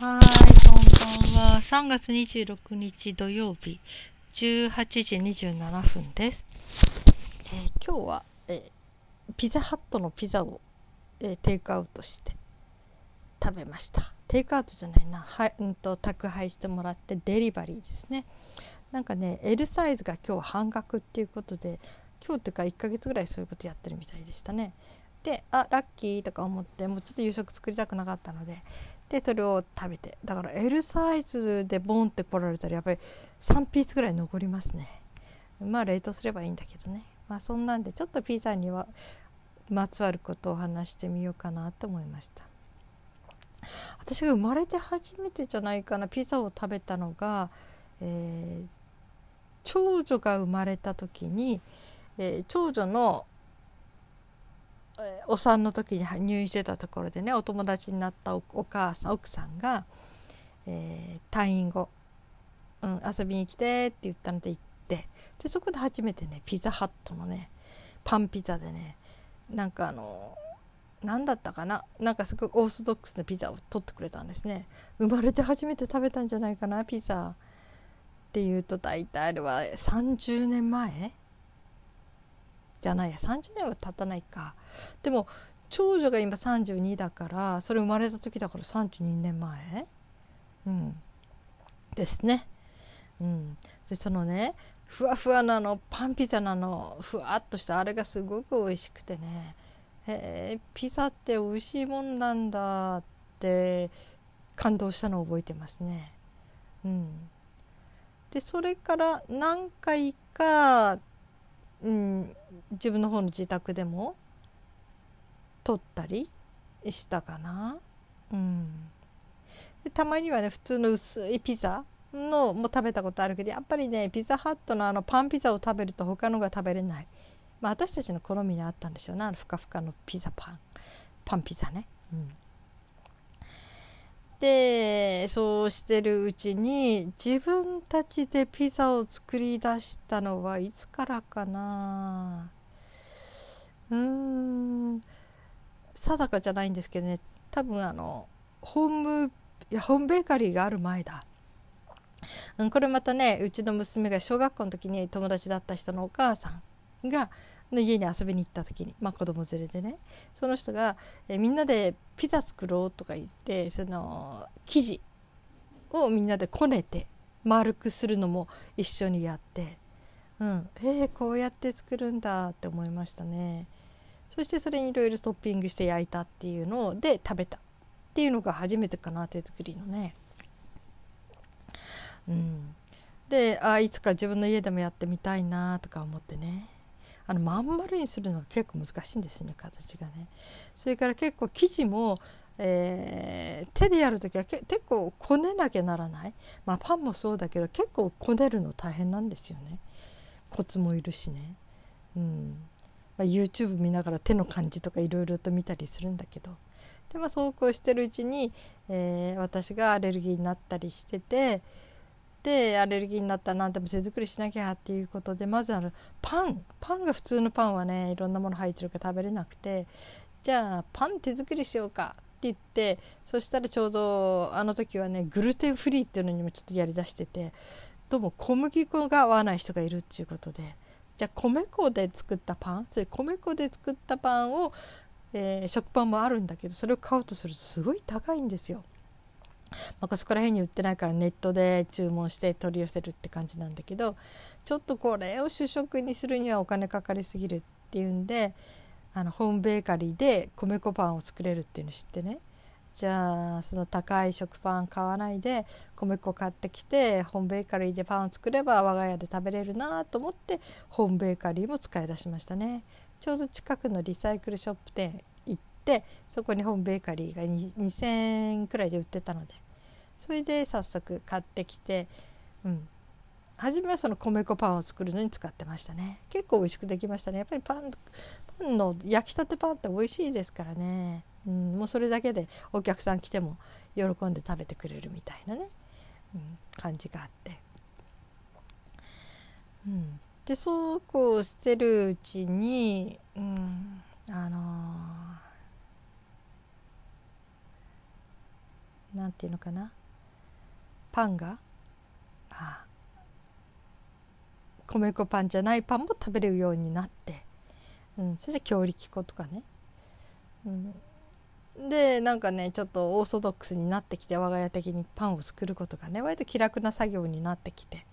はい、こんばんは。3月26日土曜日、18時27分です。えー、今日は、えー、ピザハットのピザを、えー、テイクアウトして食べました。テイクアウトじゃないな、はい、うんと宅配してもらってデリバリーですね。なんかね、L サイズが今日半額っていうことで、今日というか1ヶ月ぐらいそういうことやってるみたいでしたね。であラッキーとか思ってもうちょっと夕食作りたくなかったのででそれを食べてだから L サイズでボンって来られたらやっぱり3ピースぐらい残りますね。まあ冷凍すればいいんだけどね。まあそんなんでちょっとピザにはまつわることを話してみようかなと思いました。私が生まれて初めてじゃないかなピザを食べたのが、えー、長女が生まれた時に、えー、長女のお産の時に入院してたところでねお友達になったお母さん奥さんが、えー、退院後、うん、遊びに来てって言ったので行ってでそこで初めてねピザハットのねパンピザでねなんかあの何だったかななんかすごいオーソドックスなピザを取ってくれたんですね。生まれて初めて食べたんじゃないかなピザっていうと大体あれは30年前？じゃないや30年は経たないか。でも長女が今32だからそれ生まれた時だから32年前？うん。ですね。うん、でそのねふわふわなのパンピザなのふわっとしたあれがすごく美味しくてね。へえピザって美味しいもんなんだって感動したのを覚えてますね。うん、でそれから何回かうん、自分の方の自宅でも撮ったりしたかな。うん、でたまにはね普通の薄いピザのも食べたことあるけどやっぱりねピザハットのあのパンピザを食べると他のが食べれない、まあ、私たちの好みにあったんでしょうねあのふかふかのピザパン。パンピザね。うん。でそうしてるうちに自分たちでピザを作り出したのはいつからかな。うーん。定かじゃないんですけどね。多分あのホームいやホームベーカリーがある前だ、うん、これまたねうちの娘が小学校の時に友達だった人のお母さんがの家に遊びに行った時に、まあ、子供連れでね。その人が、えみんなでピザ作ろうとか言ってその生地をみんなでこねて丸くするのも一緒にやって、うん、えー、こうやって作るんだって思いましたね。そしてそれにいろいろトッピングして焼いたっていうので食べたっていうのが初めてかな手作りのね。うん。であいつか自分の家でもやってみたいなとか思ってね。あのまん丸にするのが結構難しいんですよね形がね。それから結構生地も、えー、手でやる時は結構こねなきゃならない、まあ、パンもそうだけど結構こねるの大変なんですよね。コツもいるしね。うん。まあ、YouTube 見ながら手の感じとかいろいろと見たりするんだけどで、まあ、そうこうしてるうちに、えー、私がアレルギーになったりしてて。でアレルギーになったら何でも手作りしなきゃっていうことでまずあのパンパンが普通のパンはねいろんなもの入ってるから食べれなくてじゃあパン手作りしようかって言ってそしたらちょうどあの時はねグルテンフリーっていうのにもちょっとやりだしててどうも小麦粉が合わない人がいるっていうことでじゃあ米粉で作ったパンそれ米粉で作ったパンを、えー、食パンもあるんだけどそれを買うとするとすごい高いんですよ。まあ、そこら辺に売ってないからネットで注文して取り寄せるって感じなんだけどちょっとこれを主食にするにはお金かかりすぎるっていうんであのホームベーカリーで米粉パンを作れるっていうの知ってねじゃあその高い食パン買わないで米粉買ってきてホームベーカリーでパンを作れば我が家で食べれるなと思ってホームベーカリーも使い出しましたね。ちょうど近くのリサイクルショップ店行ってそこにホームベーカリーが2,000円くらいで売ってたので。それで早速買ってきて、うん、初めはその米粉パンを作るのに使ってましたね。結構美味しくできましたね。やっぱりパンパンの焼きたてパンって美味しいですからね、うん、もうそれだけでお客さん来ても喜んで食べてくれるみたいなね、うん、感じがあって。うん、でそうこうしてるうちに、うん、あのーなんていうのかな。パンがあ米粉パンじゃないパンも食べれるようになって、うん、そして強力粉とかね、うん、でなんかねちょっとオーソドックスになってきて我が家的にパンを作ることがね割と気楽な作業になってきて。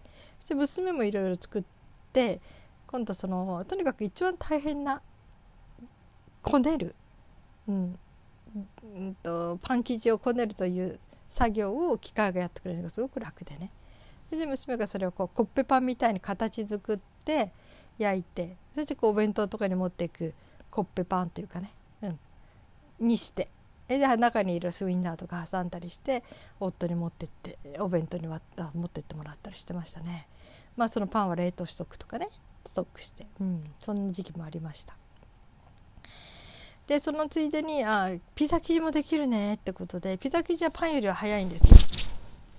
そして娘もいろいろ作って今度そのとにかく一番大変なこねる、うんうんと、パン生地をこねるという作業を機械がやってくれるのがすごく楽でね。で娘がそれをこうコッペパンみたいに形作って焼いてそしてこうお弁当とかに持っていくコッペパンというかね、うん、にして。で中にいるスウインナーとか挟んだりして夫に持ってってお弁当に割った持ってってもらったりしてましたね。まあそのパンは冷凍しとくとかね。ストックして、うん、そんな時期もありました。でそのついでにあピザ生地もできるね。ってことでピザ生地はパンよりは早いんですよ、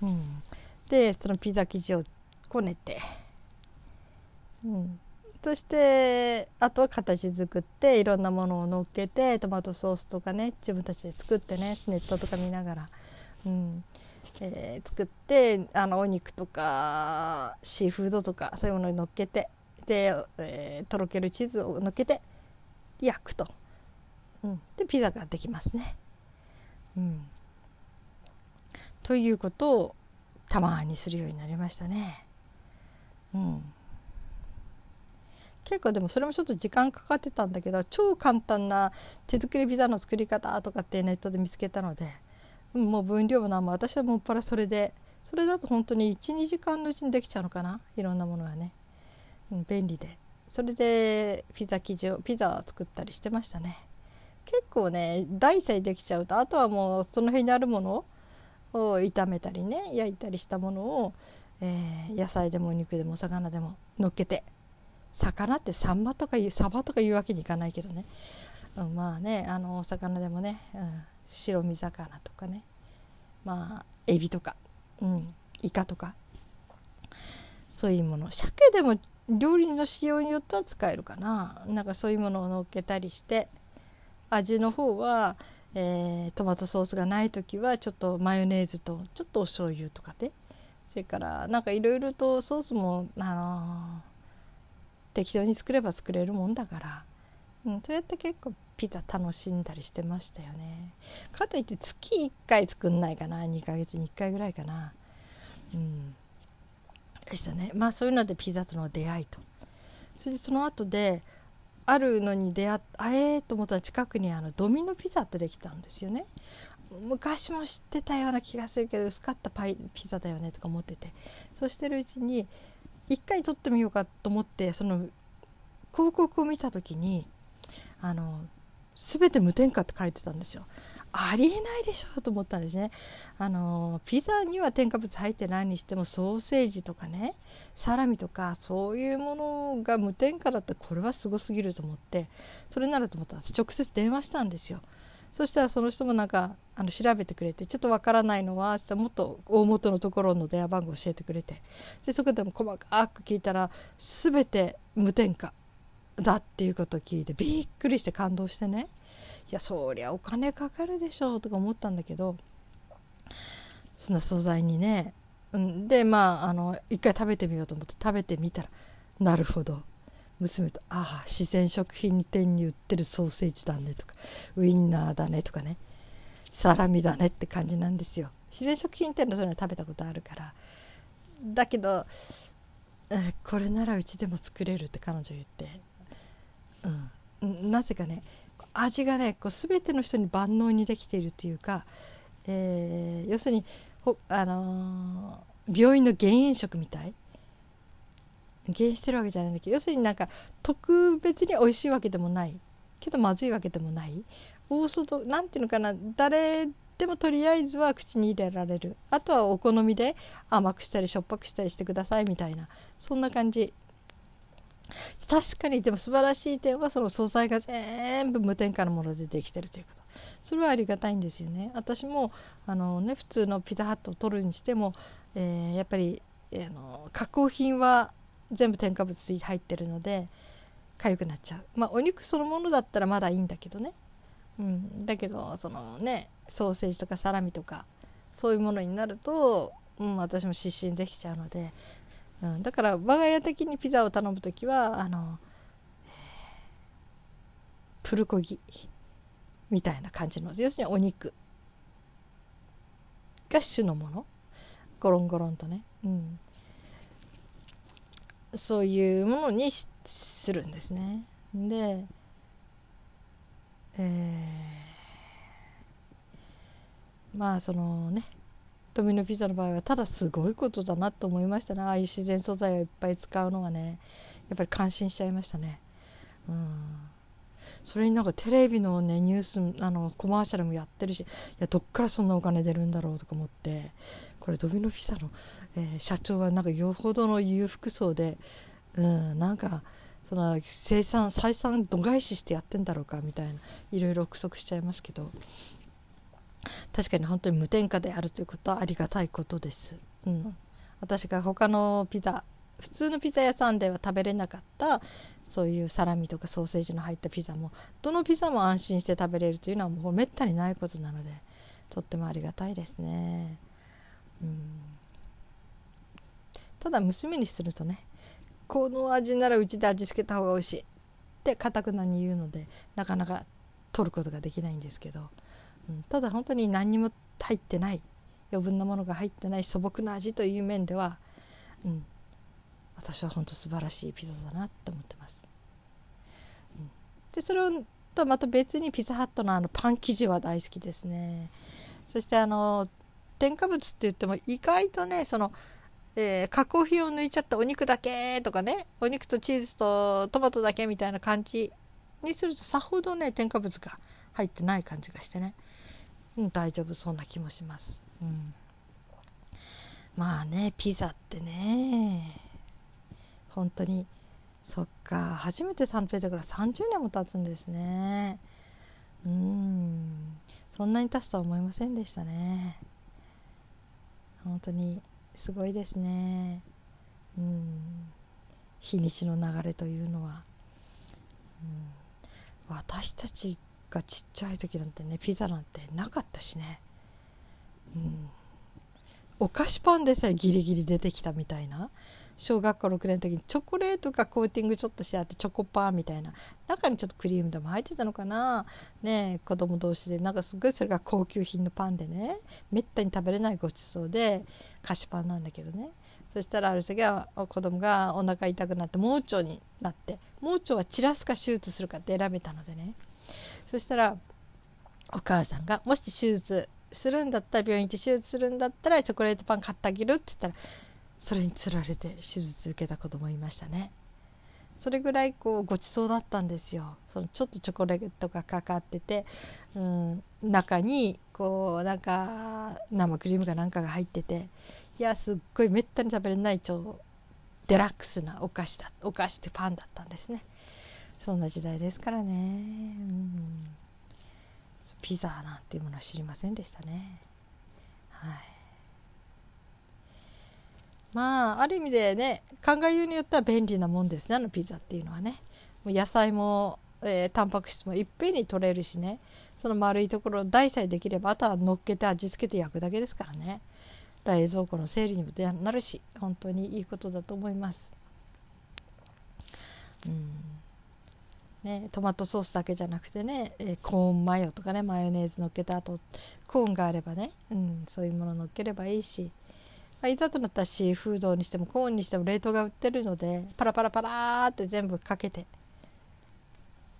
うん、でそのピザ生地をこねて、うん、そしてあとは形作っていろんなものを乗っけてトマトソースとかね自分たちで作ってねネットとか見ながら、うんえー、作ってあのお肉とかシーフードとかそういうものに乗っけてで、えー、とろけるチーズを乗っけて焼くと。うん、でピザができますね。うん、ということをたまにするようになりましたね。うん、結構でもそれもちょっと時間かかってたんだけど超簡単な手作りピザの作り方とかってネットで見つけたので、もう分量も何も私はもっぱらそれでそれだと本当に12時間のうちにできちゃうのかな？いろんなものがね、うん、便利で。それでピザ生地をピザを作ったりしてましたね。結構ね大さえできちゃうとあとはもうその辺にあるものを炒めたりね焼いたりしたものを、えー、野菜でもお肉でもお魚でも乗っけて魚ってサンマとかいうサバとかいうわけにいかないけどね、うん、まあねあのお魚でもね、うん、白身魚とかね。まあエビとか、うん、イカとか。そういうもの。鮭でも料理の仕様によっては使えるかな。なんかそういうものを乗っけたりして。味の方は、えー、トマトソースがない時はちょっとマヨネーズとちょっとお醤油とかでそれからなんかいろいろとソースも、あのー、適当に作れば作れるもんだから、うん、そうやって結構ピザ楽しんだりしてましたよね。かといって月1回作んないかな。2ヶ月に1回ぐらいかな。うん。でしたね。まあそういうのでピザとの出会いと。それでその後であるのに出会えーと思ったら近くにあのドミノピザってできたんですよね。昔も知ってたような気がするけど薄かったパイピザだよねとか思ってて。そうしてるうちに一回撮ってみようかと思ってその広告を見た時にあの全て無添加って書いてたんですよありえないでしょと思ったんですね。あのピザには添加物入ってないにしてもソーセージとかねサラミとかそういうものが無添加だったらこれはすごすぎると思ってそれならと思ったら直接電話したんですよ。そしたらその人もなんかあの調べてくれてちょっとわからないのはもっと大元のところの電話番号教えてくれてでそこでも細かく聞いたら全て無添加だっていうことを聞いてびっくりして感動してねいやそりゃお金かかるでしょうとか思ったんだけどその素材にね、でまああの一回食べてみようと思って食べてみたらなるほど。娘と「ああ自然食品店に売ってるソーセージだね」とか「ウインナーだね」とかね「サラミだね」って感じなんですよ。自然食品店のそういうの食べたことあるから。だけどこれならうちでも作れるって彼女言って、うん、なぜかね味がねこう全ての人に万能にできているというか、えー、要するにほ、あのー、病院の減塩食みたい。減塩してるわけじゃないんだけど要するになんか特別に美味しいわけでもない。けどまずいわけでもない。オーソドなんていうのかな。誰でもとりあえずは口に入れられる。あとはお好みで甘くしたりしょっぱくしたりしてください。みたいな。そんな感じ。確かにでも素晴らしい点はその素材が全部無添加のものでできてるということ。それはありがたいんですよね。私もあのね普通のピザハットを取るにしても、えー、やっぱり、えー、の加工品は全部添加物入ってるので痒くなっちゃう。まあお肉そのものだったらまだいいんだけどね、うん、だけどそのねソーセージとかサラミとかそういうものになると、うん、私も失神できちゃうので、うん、だから我が家的にピザを頼む時はあの、プルコギみたいな感じの要するにお肉が主のもの。ゴロンゴロンとね、うん、そういうものにするんですね。で、えー、まあそのねドミノピザの場合はただすごいことだなと思いましたねああいう自然素材をいっぱい使うのがねやっぱり感心しちゃいましたね。うんそれになんかテレビのねニュースあのコマーシャルもやってるしいやどっからそんなお金出るんだろうとか思ってこれドミノピザの、えー、社長はなんかよほどの裕福層で、うん、なんかその生産採算度外視してやってんだろうかみたいないろいろ憶測しちゃいますけど確かに本当に無添加であるということはありがたいことです。うん、私が他のピザ普通のピザ屋さんでは食べれなかったそういうサラミとかソーセージの入ったピザもどのピザも安心して食べれるというのはもうめったにないことなのでとってもありがたいですね。うんただ娘にするとねこの味ならうちで味付けた方が美味しいってかたくなに言うのでなかなか取ることができないんですけど、うん、ただ本当に何にも入ってない余分なものが入ってない素朴な味という面では、うん、私は本当素晴らしいピザだなって思ってます。うん、でそれをとまた別にピザハットのあのパン生地は大好きですね。そしてあの添加物って言っても意外とねその、えー、加工費を抜いちゃったお肉だけとかねお肉とチーズとトマトだけみたいな感じにするとさほどね添加物が入ってない感じがしてね、うん、大丈夫そうな気もします。うん、まあねピザってね。本当にそっか初めて食べてから30年も経つんですね。うん。そんなに経つとは思いませんでしたね。本当にすごいですね。うん。日にちの流れというのは、うん、私たちがちっちゃい時なんてねピザなんてなかったしね。うん。お菓子パンでさえギリギリ出てきたみたいな。小学校6年の時にチョコレートがコーティングちょっとしてあってチョコパンみたいな。中にちょっとクリームでも入ってたのかな？ね子供同士で。なんかすごいそれが高級品のパンでね。めったに食べれないごちそうで菓子パンなんだけどね。そしたらある時は子供がお腹痛くなって盲腸になって盲腸は散らすか手術するかって選べたのでね。そしたらお母さんがもし手術するんだったら病院行って手術するんだったらチョコレートパン買ってあげるって言ったらそれにつられて手術受けた子供いましたね。それぐらいこうごちそうだったんですよ。そのちょっとチョコレートがかかってて、うん、中にこうなんか生クリームかなんかが入ってていやすっごいめったに食べれない超デラックスなお菓子だお菓子ってパンだったんですね。そんな時代ですからね、うん、ピザなんていうものは知りませんでしたね。はい。まあある意味でね考えようによっては便利なもんですねあのピザっていうのはね。もう野菜も、えー、タンパク質もいっぺんに取れるしね。その丸いところを大さえできればあとは乗っけて味付けて焼くだけですからね。冷蔵庫の整理にもなるし本当にいいことだと思います。うん。ね、トマトソースだけじゃなくてね、えー、コーンマヨとかねマヨネーズのっけた後コーンがあればね、うん、そういうもののっければいいし。いざとなったらシーフードにしてもコーンにしても冷凍が売ってるのでパラパラパラって全部かけて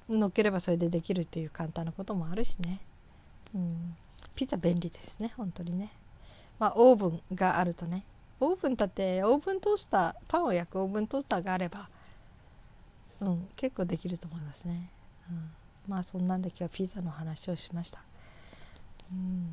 乗っければそれでできるっていう簡単なこともあるしね、うん、ピザ便利ですね本当にね。まあオーブンがあるとね。オーブンだってオーブントースターパンを焼くオーブントースターがあればうん結構できると思いますね、うん、まあそんなんで今日はピザの話をしました。うん。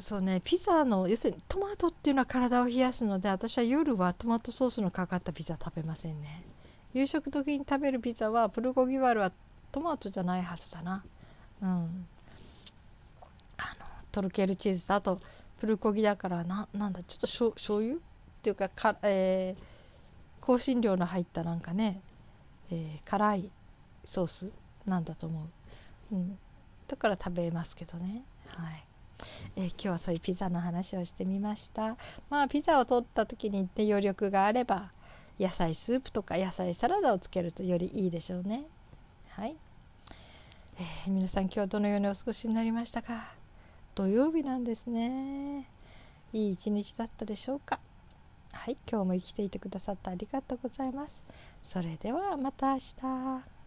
そうねピザの要するにトマトっていうのは体を冷やすので私は夜はトマトソースのかかったピザ食べませんね。夕食時に食べるピザはプルコギワールはトマトじゃないはずだな。うん。あのトルケルチーズとあとプルコギだからななんだちょっとしょ醤油っていうかか、えー、香辛料の入ったなんかね、えー、辛いソースなんだと思う、うん、だから食べますけどね。はい。えー、今日はそういうピザの話をしてみました。まあピザを取った時に、ね、余力があれば野菜スープとか野菜サラダをつけるとよりいいでしょうね。はい、えー、皆さん今日どのようにお過ごしになりましたか？土曜日なんですね。いい一日だったでしょうか？はい。今日も生きていてくださってありがとうございます。それではまた明日。